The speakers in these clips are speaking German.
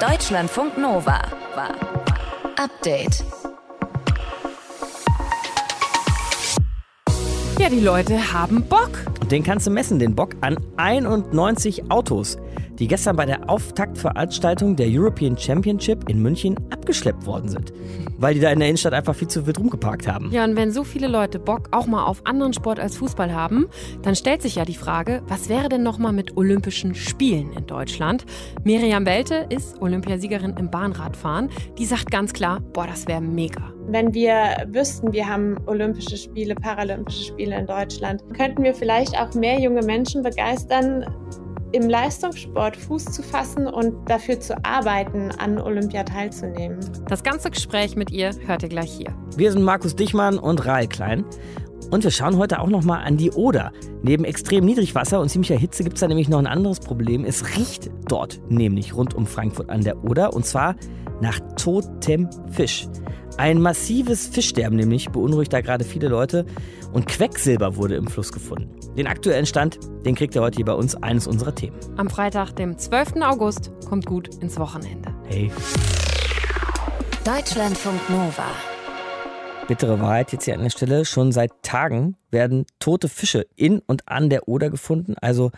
Deutschlandfunk Nova. Update. Ja, die Leute haben Bock. Den kannst du messen, den Bock, an 91 Autos, die gestern bei der Auftaktveranstaltung der European Championship in München abgeschleppt worden sind. Weil die da in der Innenstadt einfach viel zu wild rumgeparkt haben. Ja, und wenn so viele Leute Bock auch mal auf anderen Sport als Fußball haben, dann stellt sich ja die Frage, was wäre denn nochmal mit Olympischen Spielen in Deutschland? Miriam Welte ist Olympiasiegerin im Bahnradfahren. Die sagt ganz klar, boah, das wäre mega. Wenn wir wüssten, wir haben Olympische Spiele, Paralympische Spiele in Deutschland, könnten wir vielleicht auch mehr junge Menschen begeistern, im Leistungssport Fuß zu fassen und dafür zu arbeiten, an Olympia teilzunehmen. Das ganze Gespräch mit ihr hört ihr gleich hier. Wir sind Markus Dichmann und Rahl Klein. Und wir schauen heute auch nochmal an die Oder. Neben extrem Niedrigwasser und ziemlicher Hitze gibt es da nämlich noch ein anderes Problem. Es riecht dort nämlich rund um Frankfurt an der Oder und zwar nach totem Fisch. Ein massives Fischsterben nämlich beunruhigt da gerade viele Leute und Quecksilber wurde im Fluss gefunden. Den aktuellen Stand, den kriegt ihr heute hier bei uns eines unserer Themen. Am Freitag, dem 12. August, kommt gut ins Wochenende. Hey. Deutschlandfunk Nova. Bittere Wahrheit jetzt hier an der Stelle. Schon seit Tagen werden tote Fische in und an der Oder gefunden, also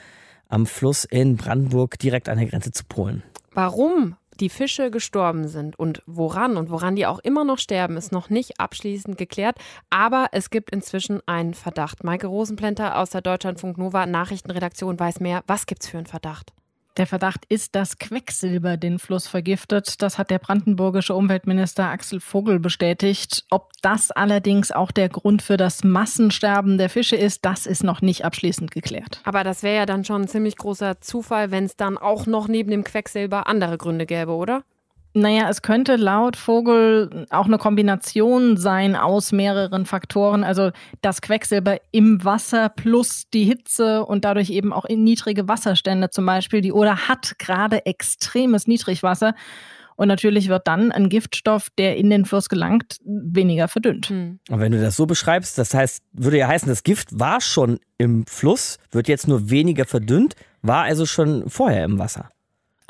am Fluss in Brandenburg direkt an der Grenze zu Polen. Warum die Fische gestorben sind und woran und woran die auch immer noch sterben, ist noch nicht abschließend geklärt. Aber es gibt inzwischen einen Verdacht. Maike Rosenplenter aus der Deutschlandfunk Nova Nachrichtenredaktion weiß mehr. Was gibt's für einen Verdacht? Der Verdacht ist, dass Quecksilber den Fluss vergiftet. Das hat der brandenburgische Umweltminister Axel Vogel bestätigt. Ob das allerdings auch der Grund für das Massensterben der Fische ist, das ist noch nicht abschließend geklärt. Aber das wäre ja dann schon ein ziemlich großer Zufall, wenn es dann auch noch neben dem Quecksilber andere Gründe gäbe, oder? Naja, es könnte laut Vogel auch eine Kombination sein aus mehreren Faktoren. Also das Quecksilber im Wasser plus die Hitze und dadurch eben auch in niedrige Wasserstände zum Beispiel. Die Oder hat gerade extremes Niedrigwasser. Und natürlich wird dann ein Giftstoff, der in den Fluss gelangt, weniger verdünnt. Hm. Und wenn du das so beschreibst, das heißt, würde ja heißen, das Gift war schon im Fluss, wird jetzt nur weniger verdünnt, war also schon vorher im Wasser.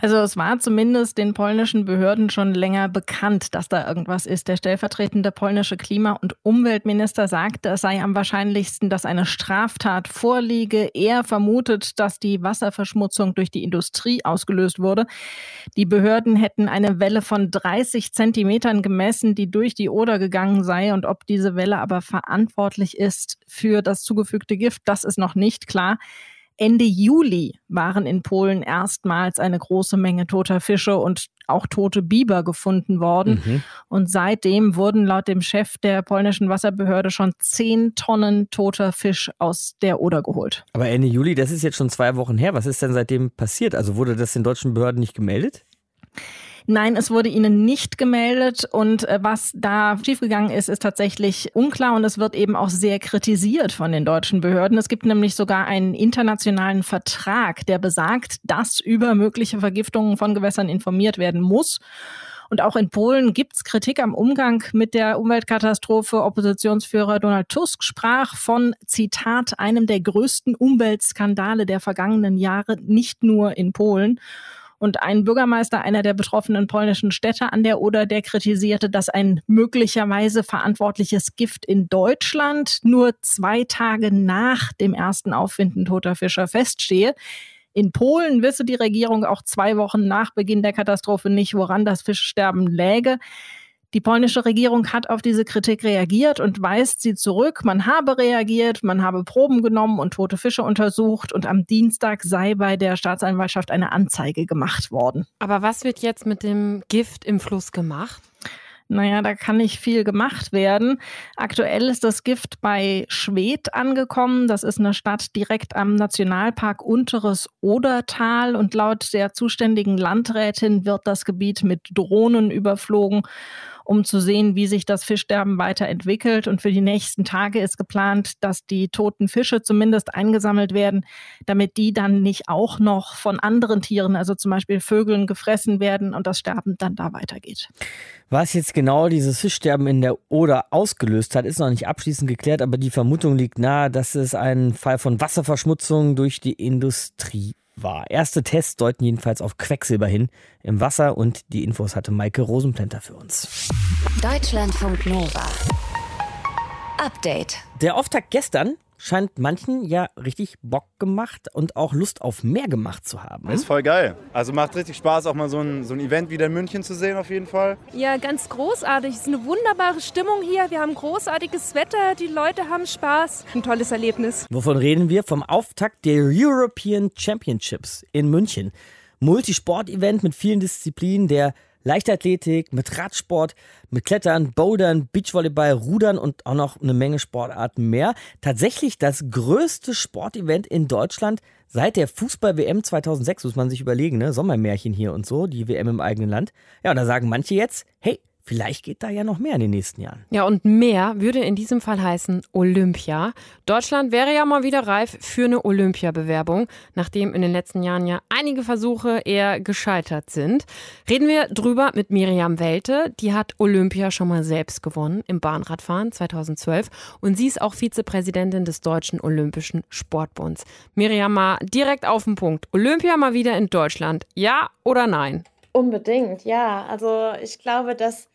Also es war zumindest den polnischen Behörden schon länger bekannt, dass da irgendwas ist. Der stellvertretende polnische Klima- und Umweltminister sagte, es sei am wahrscheinlichsten, dass eine Straftat vorliege. Er vermutet, dass die Wasserverschmutzung durch die Industrie ausgelöst wurde. Die Behörden hätten eine Welle von 30 Zentimetern gemessen, die durch die Oder gegangen sei. Und ob diese Welle aber verantwortlich ist für das zugefügte Gift, das ist noch nicht klar. Ende Juli waren in Polen erstmals eine große Menge toter Fische und auch tote Biber gefunden worden. Mhm. Und seitdem wurden laut dem Chef der polnischen Wasserbehörde schon zehn Tonnen toter Fisch aus der Oder geholt. Aber Ende Juli, das ist jetzt schon zwei Wochen her. Was ist denn seitdem passiert? Also wurde das den deutschen Behörden nicht gemeldet? Nein, es wurde ihnen nicht gemeldet und äh, was da schiefgegangen ist, ist tatsächlich unklar und es wird eben auch sehr kritisiert von den deutschen Behörden. Es gibt nämlich sogar einen internationalen Vertrag, der besagt, dass über mögliche Vergiftungen von Gewässern informiert werden muss. Und auch in Polen gibt es Kritik am Umgang mit der Umweltkatastrophe. Oppositionsführer Donald Tusk sprach von, Zitat, einem der größten Umweltskandale der vergangenen Jahre, nicht nur in Polen. Und ein Bürgermeister einer der betroffenen polnischen Städte an der Oder, der kritisierte, dass ein möglicherweise verantwortliches Gift in Deutschland nur zwei Tage nach dem ersten Auffinden toter Fischer feststehe. In Polen wisse die Regierung auch zwei Wochen nach Beginn der Katastrophe nicht, woran das Fischsterben läge. Die polnische Regierung hat auf diese Kritik reagiert und weist sie zurück. Man habe reagiert, man habe Proben genommen und tote Fische untersucht und am Dienstag sei bei der Staatsanwaltschaft eine Anzeige gemacht worden. Aber was wird jetzt mit dem Gift im Fluss gemacht? Naja, da kann nicht viel gemacht werden. Aktuell ist das Gift bei Schwedt angekommen. Das ist eine Stadt direkt am Nationalpark Unteres Odertal. Und laut der zuständigen Landrätin wird das Gebiet mit Drohnen überflogen um zu sehen, wie sich das Fischsterben weiterentwickelt. Und für die nächsten Tage ist geplant, dass die toten Fische zumindest eingesammelt werden, damit die dann nicht auch noch von anderen Tieren, also zum Beispiel Vögeln, gefressen werden und das Sterben dann da weitergeht. Was jetzt genau dieses Fischsterben in der Oder ausgelöst hat, ist noch nicht abschließend geklärt, aber die Vermutung liegt nahe, dass es ein Fall von Wasserverschmutzung durch die Industrie war. Erste Tests deuten jedenfalls auf Quecksilber hin im Wasser und die Infos hatte Maike Rosenplänter für uns. Deutschlandfunk Nova. Update. Der Auftakt gestern scheint manchen ja richtig Bock gemacht und auch Lust auf mehr gemacht zu haben. ist voll geil. Also macht richtig Spaß, auch mal so ein, so ein Event wieder in München zu sehen, auf jeden Fall. Ja, ganz großartig. Es ist eine wunderbare Stimmung hier. Wir haben großartiges Wetter, die Leute haben Spaß. Ein tolles Erlebnis. Wovon reden wir? Vom Auftakt der European Championships in München. Multisport-Event mit vielen Disziplinen, der Leichtathletik, mit Radsport, mit Klettern, Bouldern, Beachvolleyball, Rudern und auch noch eine Menge Sportarten mehr. Tatsächlich das größte Sportevent in Deutschland seit der Fußball-WM 2006, muss man sich überlegen, ne? Sommermärchen hier und so, die WM im eigenen Land. Ja, und da sagen manche jetzt, hey, Vielleicht geht da ja noch mehr in den nächsten Jahren. Ja, und mehr würde in diesem Fall heißen Olympia. Deutschland wäre ja mal wieder reif für eine Olympiabewerbung, nachdem in den letzten Jahren ja einige Versuche eher gescheitert sind. Reden wir drüber mit Miriam Welte. Die hat Olympia schon mal selbst gewonnen im Bahnradfahren 2012 und sie ist auch Vizepräsidentin des Deutschen Olympischen Sportbunds. Miriam, mal direkt auf den Punkt. Olympia mal wieder in Deutschland. Ja oder nein? Unbedingt, ja. Also ich glaube, dass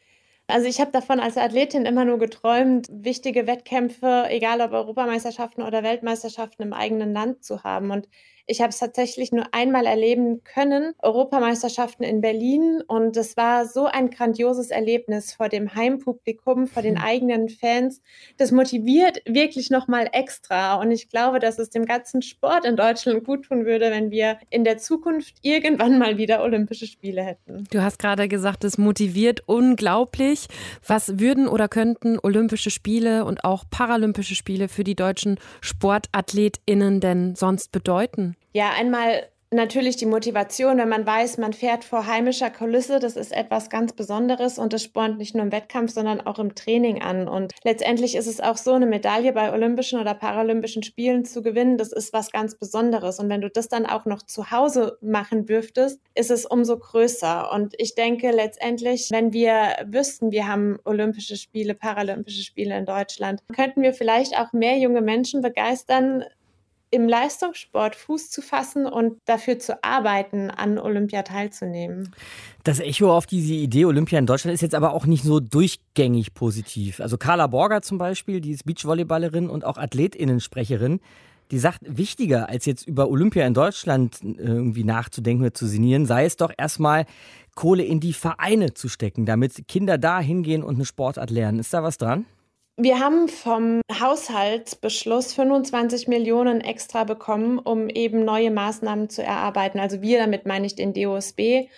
also ich habe davon als Athletin immer nur geträumt, wichtige Wettkämpfe, egal ob Europameisterschaften oder Weltmeisterschaften im eigenen Land zu haben. Und ich habe es tatsächlich nur einmal erleben können, Europameisterschaften in Berlin. Und es war so ein grandioses Erlebnis vor dem Heimpublikum, vor den hm. eigenen Fans. Das motiviert wirklich nochmal extra. Und ich glaube, dass es dem ganzen Sport in Deutschland gut tun würde, wenn wir in der Zukunft irgendwann mal wieder Olympische Spiele hätten. Du hast gerade gesagt, es motiviert unglaublich. Was würden oder könnten Olympische Spiele und auch Paralympische Spiele für die deutschen SportathletInnen denn sonst bedeuten? Ja, einmal natürlich die Motivation, wenn man weiß, man fährt vor heimischer Kulisse, das ist etwas ganz Besonderes und das spornt nicht nur im Wettkampf, sondern auch im Training an. Und letztendlich ist es auch so, eine Medaille bei Olympischen oder Paralympischen Spielen zu gewinnen, das ist was ganz Besonderes. Und wenn du das dann auch noch zu Hause machen dürftest, ist es umso größer. Und ich denke letztendlich, wenn wir wüssten, wir haben Olympische Spiele, Paralympische Spiele in Deutschland, könnten wir vielleicht auch mehr junge Menschen begeistern, im Leistungssport Fuß zu fassen und dafür zu arbeiten, an Olympia teilzunehmen. Das Echo auf diese Idee Olympia in Deutschland ist jetzt aber auch nicht so durchgängig positiv. Also Carla Borger zum Beispiel, die ist Beachvolleyballerin und auch Athletinnensprecherin, die sagt, wichtiger als jetzt über Olympia in Deutschland äh, irgendwie nachzudenken oder zu sinnieren, sei es doch erstmal Kohle in die Vereine zu stecken, damit Kinder da hingehen und eine Sportart lernen. Ist da was dran? Wir haben vom Haushaltsbeschluss 25 Millionen extra bekommen, um eben neue Maßnahmen zu erarbeiten. Also wir, damit meine ich den DOSB,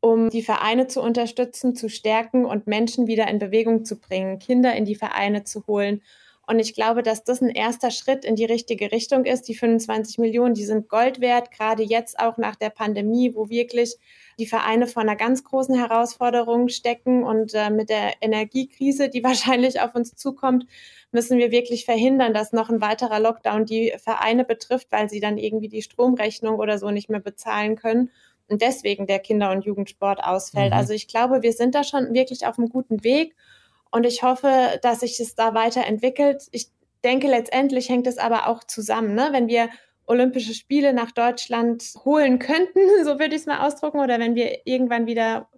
um die Vereine zu unterstützen, zu stärken und Menschen wieder in Bewegung zu bringen, Kinder in die Vereine zu holen. Und ich glaube, dass das ein erster Schritt in die richtige Richtung ist. Die 25 Millionen, die sind Gold wert, gerade jetzt auch nach der Pandemie, wo wirklich die Vereine vor einer ganz großen Herausforderung stecken und äh, mit der Energiekrise, die wahrscheinlich auf uns zukommt, müssen wir wirklich verhindern, dass noch ein weiterer Lockdown die Vereine betrifft, weil sie dann irgendwie die Stromrechnung oder so nicht mehr bezahlen können und deswegen der Kinder- und Jugendsport ausfällt. Mhm. Also ich glaube, wir sind da schon wirklich auf einem guten Weg und ich hoffe, dass sich es da weiterentwickelt. Ich denke, letztendlich hängt es aber auch zusammen. Ne? Wenn wir Olympische Spiele nach Deutschland holen könnten, so würde ich es mal ausdrucken, oder wenn wir irgendwann wieder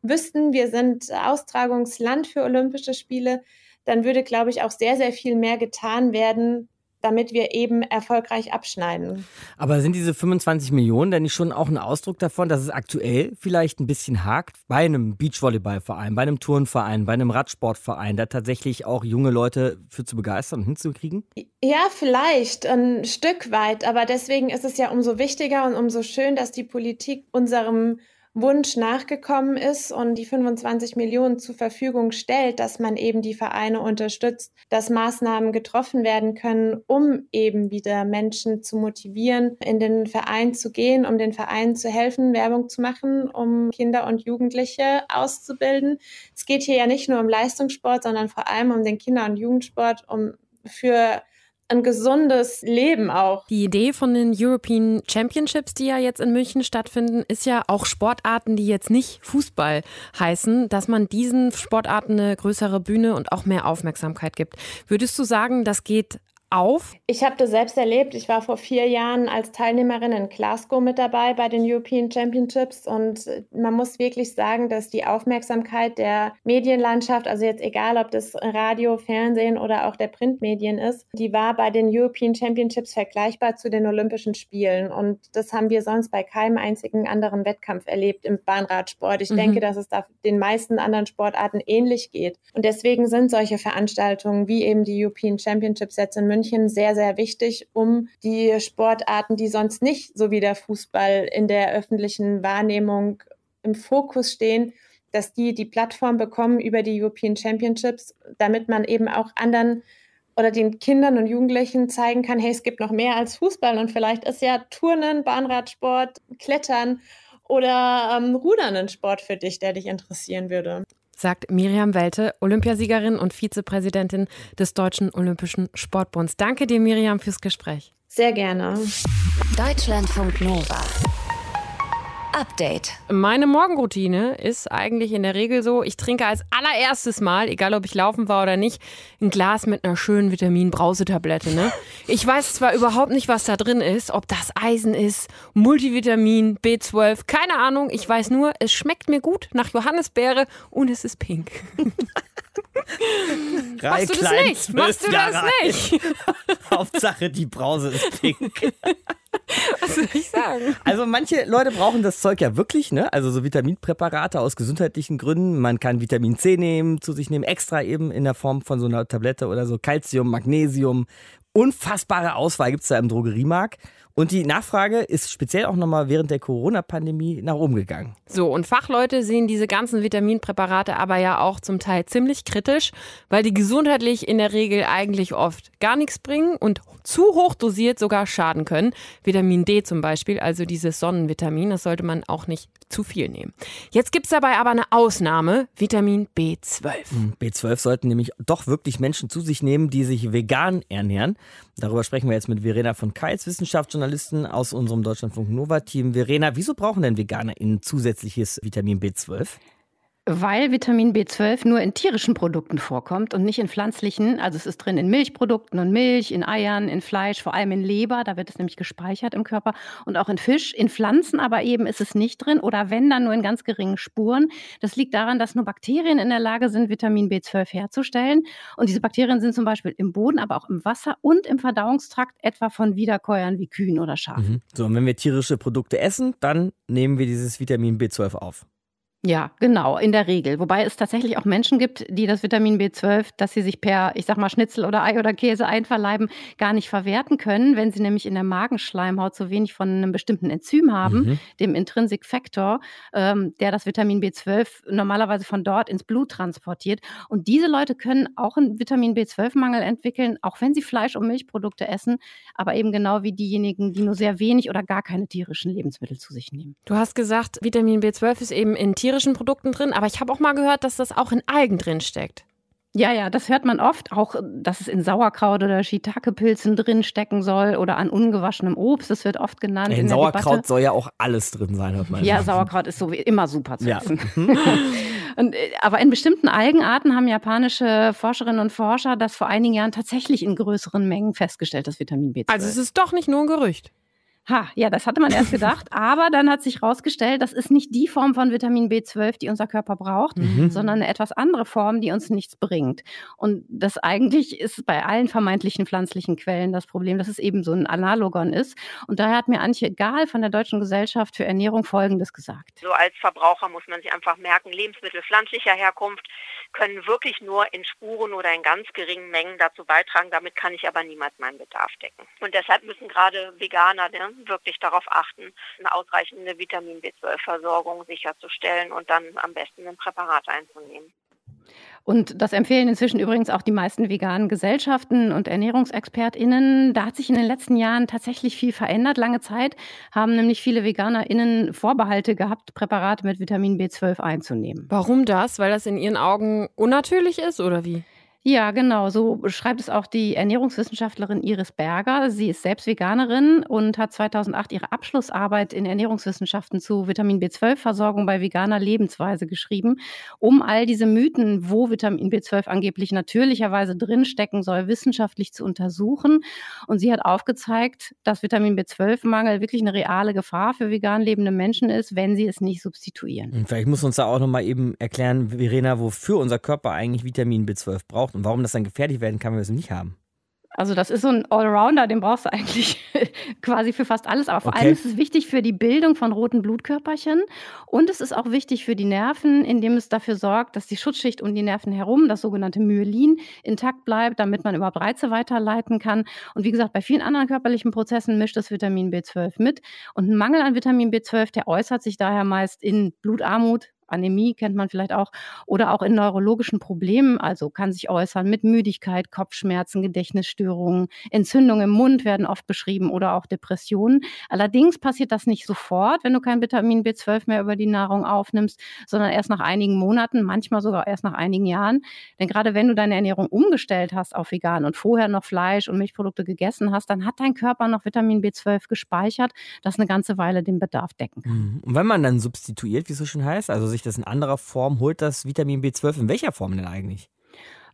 wüssten, wir sind Austragungsland für Olympische Spiele, dann würde, glaube ich, auch sehr, sehr viel mehr getan werden, damit wir eben erfolgreich abschneiden. Aber sind diese 25 Millionen denn nicht schon auch ein Ausdruck davon, dass es aktuell vielleicht ein bisschen hakt bei einem Beachvolleyballverein, bei einem Turnverein, bei einem Radsportverein, da tatsächlich auch junge Leute für zu begeistern und hinzukriegen? Ja, vielleicht ein Stück weit, aber deswegen ist es ja umso wichtiger und umso schön, dass die Politik unserem Wunsch nachgekommen ist und die 25 Millionen zur Verfügung stellt, dass man eben die Vereine unterstützt, dass Maßnahmen getroffen werden können, um eben wieder Menschen zu motivieren, in den Verein zu gehen, um den Vereinen zu helfen, Werbung zu machen, um Kinder und Jugendliche auszubilden. Es geht hier ja nicht nur um Leistungssport, sondern vor allem um den Kinder- und Jugendsport, um für ein gesundes Leben auch. Die Idee von den European Championships, die ja jetzt in München stattfinden, ist ja auch Sportarten, die jetzt nicht Fußball heißen, dass man diesen Sportarten eine größere Bühne und auch mehr Aufmerksamkeit gibt. Würdest du sagen, das geht auf? Ich habe das selbst erlebt. Ich war vor vier Jahren als Teilnehmerin in Glasgow mit dabei bei den European Championships und man muss wirklich sagen, dass die Aufmerksamkeit der Medienlandschaft, also jetzt egal, ob das Radio, Fernsehen oder auch der Printmedien ist, die war bei den European Championships vergleichbar zu den Olympischen Spielen und das haben wir sonst bei keinem einzigen anderen Wettkampf erlebt im Bahnradsport. Ich mhm. denke, dass es da den meisten anderen Sportarten ähnlich geht und deswegen sind solche Veranstaltungen wie eben die European Championships jetzt in München sehr, sehr wichtig, um die Sportarten, die sonst nicht so wie der Fußball in der öffentlichen Wahrnehmung im Fokus stehen, dass die die Plattform bekommen über die European Championships, damit man eben auch anderen oder den Kindern und Jugendlichen zeigen kann, hey, es gibt noch mehr als Fußball und vielleicht ist ja Turnen, Bahnradsport, Klettern oder ähm, Rudern ein Sport für dich, der dich interessieren würde sagt Miriam Welte, Olympiasiegerin und Vizepräsidentin des Deutschen Olympischen Sportbunds. Danke dir, Miriam, fürs Gespräch. Sehr gerne. Deutschlandfunk Nova. Update. Meine Morgenroutine ist eigentlich in der Regel so, ich trinke als allererstes Mal, egal ob ich laufen war oder nicht, ein Glas mit einer schönen Vitamin-Brausetablette. Ne? Ich weiß zwar überhaupt nicht, was da drin ist, ob das Eisen ist, Multivitamin, B12, keine Ahnung. Ich weiß nur, es schmeckt mir gut nach Johannisbeere und es ist pink. Machst du das nicht? Machst du das nicht? Hauptsache, die Brause ist pink. Was soll ich sagen? Also manche Leute brauchen das Zeug ja wirklich, ne? Also so Vitaminpräparate aus gesundheitlichen Gründen. Man kann Vitamin C nehmen, zu sich nehmen, extra eben in der Form von so einer Tablette oder so Calcium, Magnesium. Unfassbare Auswahl gibt es da im Drogeriemarkt. Und die Nachfrage ist speziell auch nochmal während der Corona-Pandemie nach oben gegangen. So, und Fachleute sehen diese ganzen Vitaminpräparate aber ja auch zum Teil ziemlich kritisch, weil die gesundheitlich in der Regel eigentlich oft gar nichts bringen und zu hoch dosiert sogar schaden können. Vitamin D zum Beispiel, also dieses Sonnenvitamin, das sollte man auch nicht zu viel nehmen. Jetzt gibt es dabei aber eine Ausnahme, Vitamin B12. Hm, B12 sollten nämlich doch wirklich Menschen zu sich nehmen, die sich vegan ernähren. Darüber sprechen wir jetzt mit Verena von Keitz, Wissenschaftsjournalistin aus unserem Deutschlandfunk Nova-Team. Verena, wieso brauchen denn VeganerInnen zusätzliches Vitamin B12? Weil Vitamin B12 nur in tierischen Produkten vorkommt und nicht in pflanzlichen. Also es ist drin in Milchprodukten und Milch, in Eiern, in Fleisch, vor allem in Leber, da wird es nämlich gespeichert im Körper und auch in Fisch. In Pflanzen aber eben ist es nicht drin oder wenn dann nur in ganz geringen Spuren. Das liegt daran, dass nur Bakterien in der Lage sind, Vitamin B12 herzustellen. Und diese Bakterien sind zum Beispiel im Boden, aber auch im Wasser und im Verdauungstrakt, etwa von Wiederkäuern wie Kühen oder Schafen. Mhm. So, und wenn wir tierische Produkte essen, dann nehmen wir dieses Vitamin B12 auf. Ja, genau, in der Regel. Wobei es tatsächlich auch Menschen gibt, die das Vitamin B12, das sie sich per, ich sag mal, Schnitzel oder Ei oder Käse einverleiben, gar nicht verwerten können, wenn sie nämlich in der Magenschleimhaut so wenig von einem bestimmten Enzym haben, mhm. dem Intrinsic Factor, ähm, der das Vitamin B12 normalerweise von dort ins Blut transportiert. Und diese Leute können auch einen Vitamin B12-Mangel entwickeln, auch wenn sie Fleisch- und Milchprodukte essen, aber eben genau wie diejenigen, die nur sehr wenig oder gar keine tierischen Lebensmittel zu sich nehmen. Du hast gesagt, Vitamin B12 ist eben in Tieren tierischen Produkten drin, aber ich habe auch mal gehört, dass das auch in Algen drin steckt. Ja, ja, das hört man oft, auch dass es in Sauerkraut oder Shiitake-Pilzen drin stecken soll oder an ungewaschenem Obst, das wird oft genannt. In, in Sauerkraut Debatte. soll ja auch alles drin sein, hört man. Ja, Sauerkraut ist so immer super zu essen. Ja. Und, äh, aber in bestimmten Algenarten haben japanische Forscherinnen und Forscher das vor einigen Jahren tatsächlich in größeren Mengen festgestellt, das Vitamin B12. Also es ist doch nicht nur ein Gerücht. Ha, ja, das hatte man erst gedacht, aber dann hat sich herausgestellt, das ist nicht die Form von Vitamin B12, die unser Körper braucht, mhm. sondern eine etwas andere Form, die uns nichts bringt. Und das eigentlich ist bei allen vermeintlichen pflanzlichen Quellen das Problem, dass es eben so ein Analogon ist. Und daher hat mir Antje Gahl von der Deutschen Gesellschaft für Ernährung Folgendes gesagt. So als Verbraucher muss man sich einfach merken, Lebensmittel pflanzlicher Herkunft können wirklich nur in Spuren oder in ganz geringen Mengen dazu beitragen. Damit kann ich aber niemals meinen Bedarf decken. Und deshalb müssen gerade Veganer ne, wirklich darauf achten, eine ausreichende Vitamin B12-Versorgung sicherzustellen und dann am besten ein Präparat einzunehmen. Und das empfehlen inzwischen übrigens auch die meisten veganen Gesellschaften und ErnährungsexpertInnen. Da hat sich in den letzten Jahren tatsächlich viel verändert. Lange Zeit haben nämlich viele VeganerInnen Vorbehalte gehabt, Präparate mit Vitamin B12 einzunehmen. Warum das? Weil das in ihren Augen unnatürlich ist oder wie? Ja, genau. So schreibt es auch die Ernährungswissenschaftlerin Iris Berger. Sie ist selbst Veganerin und hat 2008 ihre Abschlussarbeit in Ernährungswissenschaften zu Vitamin B12-Versorgung bei veganer Lebensweise geschrieben, um all diese Mythen, wo Vitamin B12 angeblich natürlicherweise drinstecken soll, wissenschaftlich zu untersuchen. Und sie hat aufgezeigt, dass Vitamin B12-Mangel wirklich eine reale Gefahr für vegan lebende Menschen ist, wenn sie es nicht substituieren. Vielleicht muss uns da auch noch mal eben erklären, Verena, wofür unser Körper eigentlich Vitamin B12 braucht braucht und warum das dann gefährlich werden kann, wenn wir es nicht haben. Also das ist so ein Allrounder, den brauchst du eigentlich quasi für fast alles. Aber vor okay. allem ist es wichtig für die Bildung von roten Blutkörperchen und es ist auch wichtig für die Nerven, indem es dafür sorgt, dass die Schutzschicht um die Nerven herum, das sogenannte Myelin, intakt bleibt, damit man überhaupt Reize weiterleiten kann. Und wie gesagt, bei vielen anderen körperlichen Prozessen mischt das Vitamin B12 mit. Und ein Mangel an Vitamin B12, der äußert sich daher meist in Blutarmut, Anämie kennt man vielleicht auch, oder auch in neurologischen Problemen, also kann sich äußern mit Müdigkeit, Kopfschmerzen, Gedächtnisstörungen, Entzündungen im Mund werden oft beschrieben oder auch Depressionen. Allerdings passiert das nicht sofort, wenn du kein Vitamin B12 mehr über die Nahrung aufnimmst, sondern erst nach einigen Monaten, manchmal sogar erst nach einigen Jahren. Denn gerade wenn du deine Ernährung umgestellt hast auf vegan und vorher noch Fleisch und Milchprodukte gegessen hast, dann hat dein Körper noch Vitamin B12 gespeichert, das eine ganze Weile den Bedarf decken kann. Mhm. Und wenn man dann substituiert, wie es so schön heißt, also sich sich das in anderer Form holt, das Vitamin B12. In welcher Form denn eigentlich?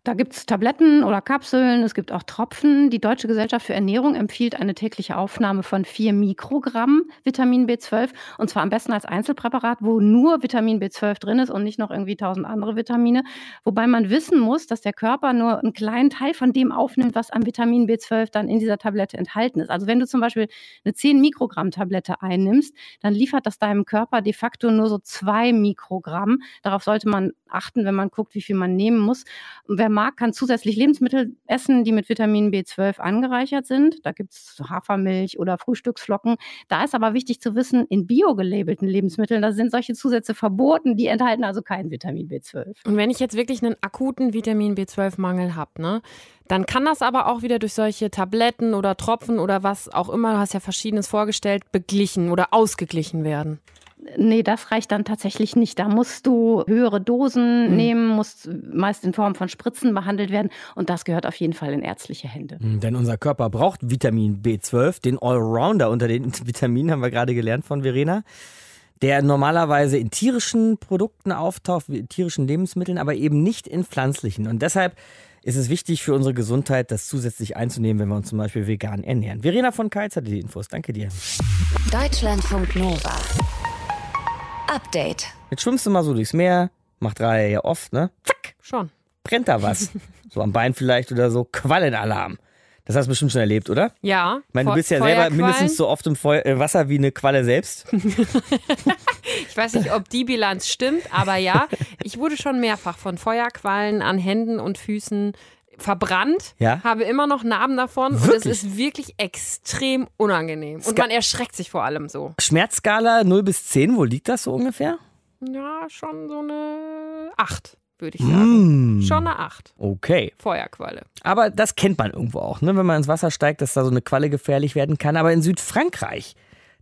Da gibt es Tabletten oder Kapseln, es gibt auch Tropfen. Die Deutsche Gesellschaft für Ernährung empfiehlt eine tägliche Aufnahme von 4 Mikrogramm Vitamin B12 und zwar am besten als Einzelpräparat, wo nur Vitamin B12 drin ist und nicht noch irgendwie tausend andere Vitamine. Wobei man wissen muss, dass der Körper nur einen kleinen Teil von dem aufnimmt, was an Vitamin B12 dann in dieser Tablette enthalten ist. Also wenn du zum Beispiel eine 10 Mikrogramm Tablette einnimmst, dann liefert das deinem Körper de facto nur so 2 Mikrogramm. Darauf sollte man achten, wenn man guckt, wie viel man nehmen muss. Wer mag, kann zusätzlich Lebensmittel essen, die mit Vitamin B12 angereichert sind. Da gibt es Hafermilch oder Frühstücksflocken. Da ist aber wichtig zu wissen, in biogelabelten Lebensmitteln, da sind solche Zusätze verboten, die enthalten also kein Vitamin B12. Und wenn ich jetzt wirklich einen akuten Vitamin B12-Mangel habe, ne, dann kann das aber auch wieder durch solche Tabletten oder Tropfen oder was auch immer, du hast ja verschiedenes vorgestellt, beglichen oder ausgeglichen werden. Nee, das reicht dann tatsächlich nicht. Da musst du höhere Dosen mhm. nehmen, musst meist in Form von Spritzen behandelt werden und das gehört auf jeden Fall in ärztliche Hände. Mhm, denn unser Körper braucht Vitamin B12, den Allrounder unter den Vitaminen haben wir gerade gelernt von Verena der normalerweise in tierischen Produkten auftaucht, in tierischen Lebensmitteln, aber eben nicht in pflanzlichen. Und deshalb ist es wichtig für unsere Gesundheit, das zusätzlich einzunehmen, wenn wir uns zum Beispiel vegan ernähren. Verena von Keitz hat die Infos. Danke dir. Deutschlandfunk Nova. Update. Jetzt schwimmst du mal so durchs Meer, macht Reihe ja oft, ne? Zack, schon. Brennt da was. so am Bein vielleicht oder so. Quallenalarm. Das hast du bestimmt schon erlebt, oder? Ja. Ich meine, du bist ja selber mindestens so oft im Feu äh, Wasser wie eine Qualle selbst. ich weiß nicht, ob die Bilanz stimmt, aber ja, ich wurde schon mehrfach von Feuerquallen an Händen und Füßen verbrannt, ja? habe immer noch Narben davon wirklich? und es ist wirklich extrem unangenehm. Und man erschreckt sich vor allem so. Schmerzskala 0 bis 10, wo liegt das so ungefähr? Ja, schon so eine 8 würde ich sagen. Mm. Schon eine 8. Okay. Feuerqualle. Aber das kennt man irgendwo auch, ne? wenn man ins Wasser steigt, dass da so eine Qualle gefährlich werden kann. Aber in Südfrankreich,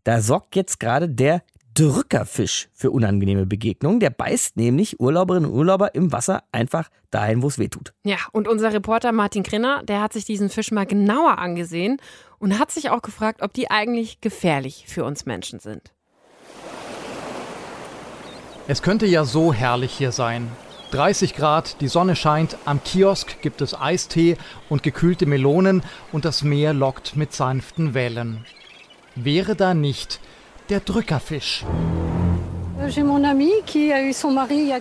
da sorgt jetzt gerade der Drückerfisch für unangenehme Begegnungen. Der beißt nämlich Urlauberinnen und Urlauber im Wasser einfach dahin, wo es weh tut. Ja, und unser Reporter Martin Grinner, der hat sich diesen Fisch mal genauer angesehen und hat sich auch gefragt, ob die eigentlich gefährlich für uns Menschen sind. Es könnte ja so herrlich hier sein. 30 Grad, die Sonne scheint, am Kiosk gibt es Eistee und gekühlte Melonen und das Meer lockt mit sanften Wellen. Wäre da nicht der Drückerfisch.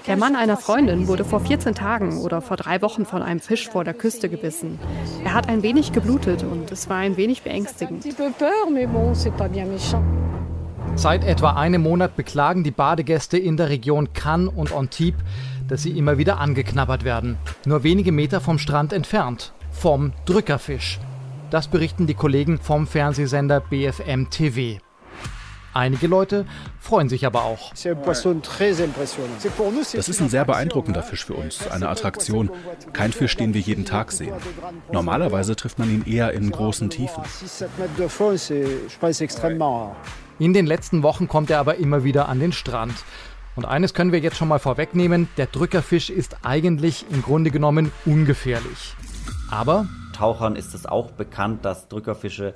Der Mann einer Freundin wurde vor 14 Tagen oder vor drei Wochen von einem Fisch vor der Küste gebissen. Er hat ein wenig geblutet und es war ein wenig beängstigend. Seit etwa einem Monat beklagen die Badegäste in der Region Cannes und Antibes, dass sie immer wieder angeknabbert werden. Nur wenige Meter vom Strand entfernt. Vom Drückerfisch. Das berichten die Kollegen vom Fernsehsender BFM TV. Einige Leute freuen sich aber auch. Das ist ein sehr beeindruckender Fisch für uns, eine Attraktion. Kein Fisch, den wir jeden Tag sehen. Normalerweise trifft man ihn eher in großen Tiefen. In den letzten Wochen kommt er aber immer wieder an den Strand. Und eines können wir jetzt schon mal vorwegnehmen, der Drückerfisch ist eigentlich im Grunde genommen ungefährlich. Aber Tauchern ist es auch bekannt, dass Drückerfische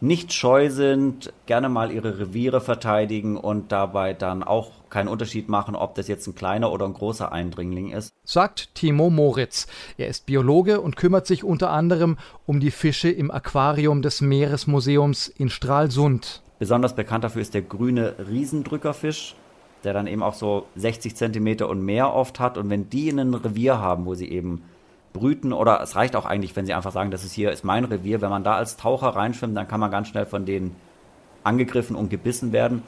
nicht scheu sind, gerne mal ihre Reviere verteidigen und dabei dann auch keinen Unterschied machen, ob das jetzt ein kleiner oder ein großer Eindringling ist. Sagt Timo Moritz. Er ist Biologe und kümmert sich unter anderem um die Fische im Aquarium des Meeresmuseums in Stralsund. Besonders bekannt dafür ist der grüne Riesendrückerfisch, der dann eben auch so 60 Zentimeter und mehr oft hat. Und wenn die in einem Revier haben, wo sie eben brüten oder es reicht auch eigentlich, wenn sie einfach sagen, das ist hier ist mein Revier. Wenn man da als Taucher reinschwimmt, dann kann man ganz schnell von denen angegriffen und gebissen werden.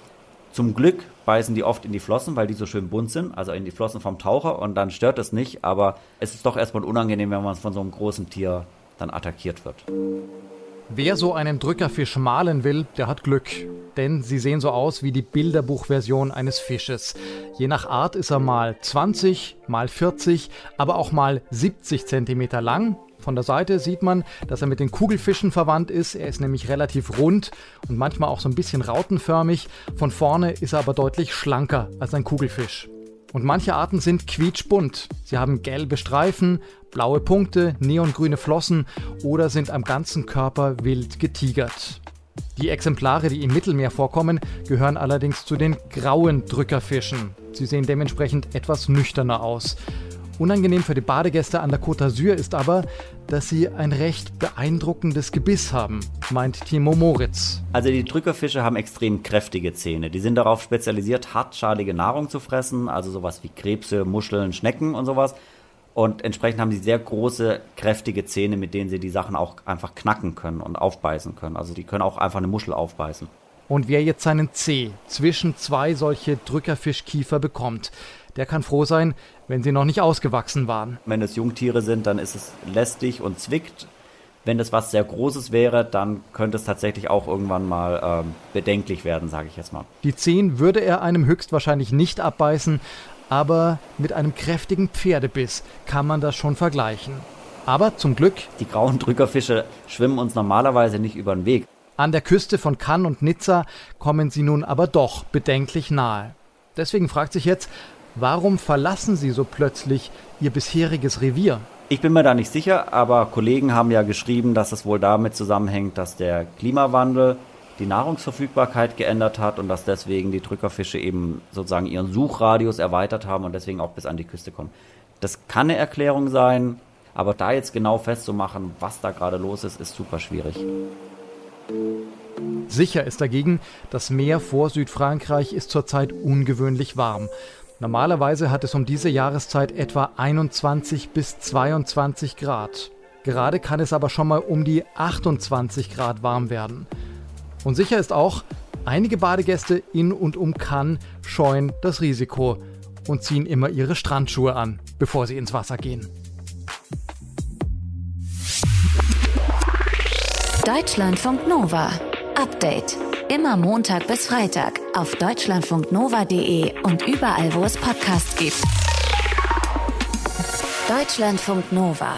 Zum Glück beißen die oft in die Flossen, weil die so schön bunt sind, also in die Flossen vom Taucher und dann stört es nicht, aber es ist doch erstmal unangenehm, wenn man von so einem großen Tier dann attackiert wird. Wer so einen Drückerfisch malen will, der hat Glück. Denn sie sehen so aus wie die Bilderbuchversion eines Fisches. Je nach Art ist er mal 20, mal 40, aber auch mal 70 cm lang. Von der Seite sieht man, dass er mit den Kugelfischen verwandt ist. Er ist nämlich relativ rund und manchmal auch so ein bisschen rautenförmig. Von vorne ist er aber deutlich schlanker als ein Kugelfisch. Und manche Arten sind quietschbunt. Sie haben gelbe Streifen, blaue Punkte, neongrüne Flossen oder sind am ganzen Körper wild getigert. Die Exemplare, die im Mittelmeer vorkommen, gehören allerdings zu den grauen Drückerfischen. Sie sehen dementsprechend etwas nüchterner aus. Unangenehm für die Badegäste an der Côte d'Azur ist aber, dass sie ein recht beeindruckendes Gebiss haben, meint Timo Moritz. Also die Drückerfische haben extrem kräftige Zähne. Die sind darauf spezialisiert, hartschalige Nahrung zu fressen, also sowas wie Krebse, Muscheln, Schnecken und sowas. Und entsprechend haben sie sehr große, kräftige Zähne, mit denen sie die Sachen auch einfach knacken können und aufbeißen können. Also die können auch einfach eine Muschel aufbeißen. Und wer jetzt seinen Zeh zwischen zwei solche Drückerfischkiefer bekommt, der kann froh sein, wenn sie noch nicht ausgewachsen waren. Wenn es Jungtiere sind, dann ist es lästig und zwickt. Wenn es was sehr Großes wäre, dann könnte es tatsächlich auch irgendwann mal ähm, bedenklich werden, sage ich jetzt mal. Die Zehen würde er einem höchstwahrscheinlich nicht abbeißen, aber mit einem kräftigen Pferdebiss kann man das schon vergleichen. Aber zum Glück. Die grauen Drückerfische schwimmen uns normalerweise nicht über den Weg. An der Küste von Cannes und Nizza kommen sie nun aber doch bedenklich nahe. Deswegen fragt sich jetzt, warum verlassen sie so plötzlich ihr bisheriges Revier? Ich bin mir da nicht sicher, aber Kollegen haben ja geschrieben, dass es wohl damit zusammenhängt, dass der Klimawandel die Nahrungsverfügbarkeit geändert hat und dass deswegen die Drückerfische eben sozusagen ihren Suchradius erweitert haben und deswegen auch bis an die Küste kommen. Das kann eine Erklärung sein, aber da jetzt genau festzumachen, was da gerade los ist, ist super schwierig. Sicher ist dagegen, das Meer vor Südfrankreich ist zurzeit ungewöhnlich warm. Normalerweise hat es um diese Jahreszeit etwa 21 bis 22 Grad. Gerade kann es aber schon mal um die 28 Grad warm werden. Und sicher ist auch, einige Badegäste in und um Cannes scheuen das Risiko und ziehen immer ihre Strandschuhe an, bevor sie ins Wasser gehen. Deutschlandfunk Nova. Update. Immer Montag bis Freitag auf deutschlandfunknova.de und überall, wo es Podcasts gibt. Deutschlandfunk Nova.